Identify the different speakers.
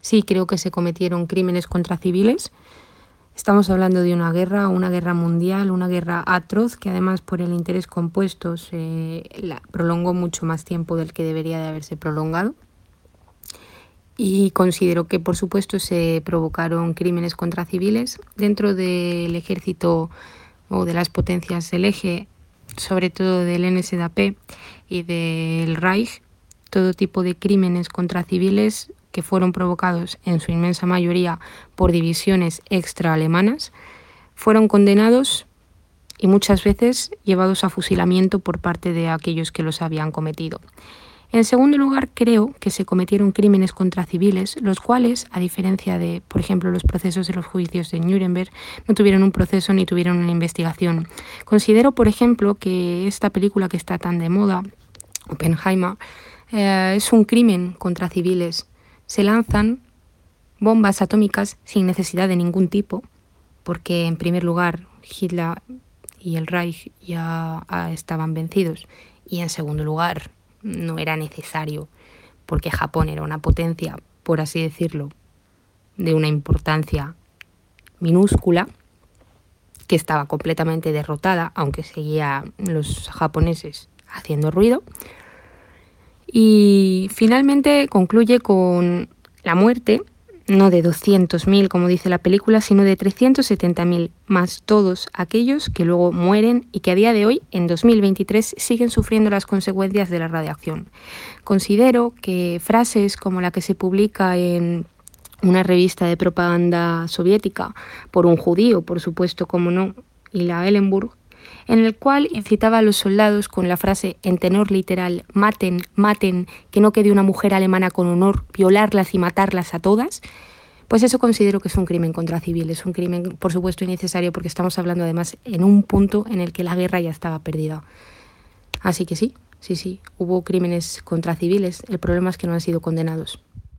Speaker 1: Sí, creo que se cometieron crímenes contra civiles. Estamos hablando de una guerra, una guerra mundial, una guerra atroz que además por el interés compuesto se prolongó mucho más tiempo del que debería de haberse prolongado. Y considero que por supuesto se provocaron crímenes contra civiles dentro del ejército o de las potencias del eje, sobre todo del NSDAP y del Reich, todo tipo de crímenes contra civiles que fueron provocados en su inmensa mayoría por divisiones extra alemanas, fueron condenados y muchas veces llevados a fusilamiento por parte de aquellos que los habían cometido. En segundo lugar, creo que se cometieron crímenes contra civiles, los cuales, a diferencia de, por ejemplo, los procesos de los juicios de Nuremberg, no tuvieron un proceso ni tuvieron una investigación. Considero, por ejemplo, que esta película que está tan de moda, Oppenheimer, eh, es un crimen contra civiles se lanzan bombas atómicas sin necesidad de ningún tipo, porque en primer lugar Hitler y el Reich ya ah, estaban vencidos y en segundo lugar no era necesario porque Japón era una potencia, por así decirlo, de una importancia minúscula que estaba completamente derrotada, aunque seguía los japoneses haciendo ruido. Y finalmente concluye con la muerte, no de 200.000 como dice la película, sino de 370.000, más todos aquellos que luego mueren y que a día de hoy, en 2023, siguen sufriendo las consecuencias de la radiación. Considero que frases como la que se publica en una revista de propaganda soviética por un judío, por supuesto, como no, y la Ellenburg, en el cual incitaba a los soldados con la frase en tenor literal maten, maten, que no quede una mujer alemana con honor, violarlas y matarlas a todas, pues eso considero que es un crimen contra civiles, un crimen por supuesto innecesario porque estamos hablando además en un punto en el que la guerra ya estaba perdida. Así que sí, sí, sí, hubo crímenes contra civiles, el problema es que no han sido condenados.